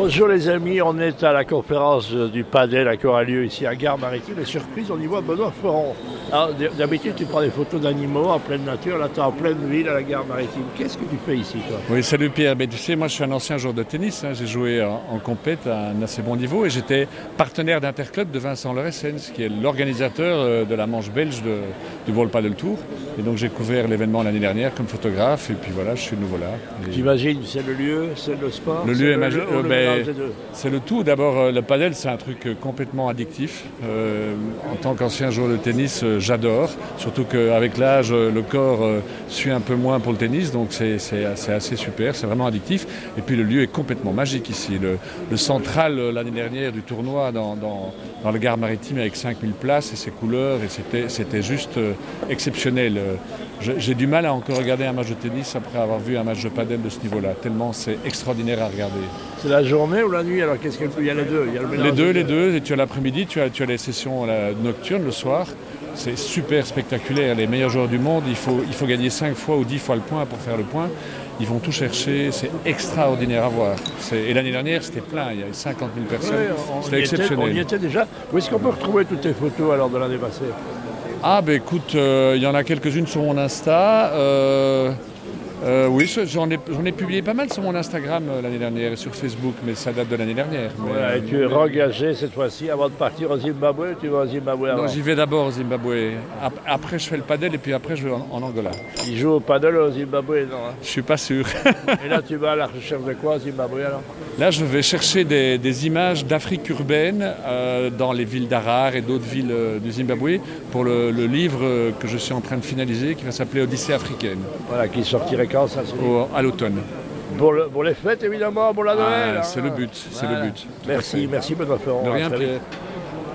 Bonjour les amis, on est à la conférence du Padel qui aura lieu ici à Gare Maritime et surprise on y voit Benoît Ferron. D'habitude tu prends des photos d'animaux en pleine nature, là tu es en pleine ville à la Gare Maritime. Qu'est-ce que tu fais ici toi? Oui salut Pierre, ben, tu sais moi je suis un ancien joueur de tennis, hein. j'ai joué en, en compète à un assez bon niveau et j'étais partenaire d'Interclub de Vincent Loresens qui est l'organisateur euh, de la manche belge de, du World Padel Tour et donc j'ai couvert l'événement l'année dernière comme photographe et puis voilà je suis de nouveau là. Et... J'imagine c'est le lieu, c'est le sport Le lieu est magique. C'est le tout. D'abord, euh, le padel, c'est un truc euh, complètement addictif. Euh, en tant qu'ancien joueur de tennis, j'adore. Surtout qu'avec l'âge, le corps suit un peu moins pour le tennis, donc c'est assez super. C'est vraiment addictif. Et puis le lieu est complètement magique ici. Le, le central l'année dernière du tournoi dans, dans, dans le gare maritime avec 5000 places et ses couleurs, et c'était juste exceptionnel. J'ai du mal à encore regarder un match de tennis après avoir vu un match de padel de ce niveau-là, tellement c'est extraordinaire à regarder. C'est la journée ou la nuit Alors qu'est-ce qu'il y a les deux il y a le Les deux, les deux. Et tu as l'après-midi, tu as, tu as les sessions la, nocturnes le soir. C'est super spectaculaire. Les meilleurs joueurs du monde, il faut, il faut gagner 5 fois ou 10 fois le point pour faire le point. Ils vont tout chercher, c'est extraordinaire à voir. Et l'année dernière, c'était plein, il y avait 50 000 personnes. Oui, c'était exceptionnel. on y était déjà. Où est-ce qu'on peut retrouver toutes tes photos alors de l'année passée? Ah, ben écoute, euh, il y en a quelques-unes sur mon Insta. Euh, oui, j'en ai, ai, publié pas mal sur mon Instagram euh, l'année dernière et sur Facebook, mais ça date de l'année dernière. Mais, voilà, et tu es engagé cette fois-ci avant de partir au Zimbabwe Tu vas au Zimbabwe avant Non, j'y vais d'abord au Zimbabwe. Après, je fais le paddle et puis après, je vais en, en Angola. Il joue au paddle au Zimbabwe, non hein? Je suis pas sûr. et là, tu vas à la recherche de quoi au Zimbabwe alors? Là, je vais chercher des, des images d'Afrique urbaine euh, dans les villes d'Arar et d'autres villes euh, du Zimbabwe pour le, le, livre que je suis en train de finaliser qui va s'appeler Odyssée africaine. Voilà, qui sortirait quand ça? Au, À l'automne. Pour, le, pour, les fêtes, évidemment, pour la Noël. Ah, c'est hein. le but, c'est voilà. le but. Merci, merci, Benoît Ferrand. De rien, Pierre.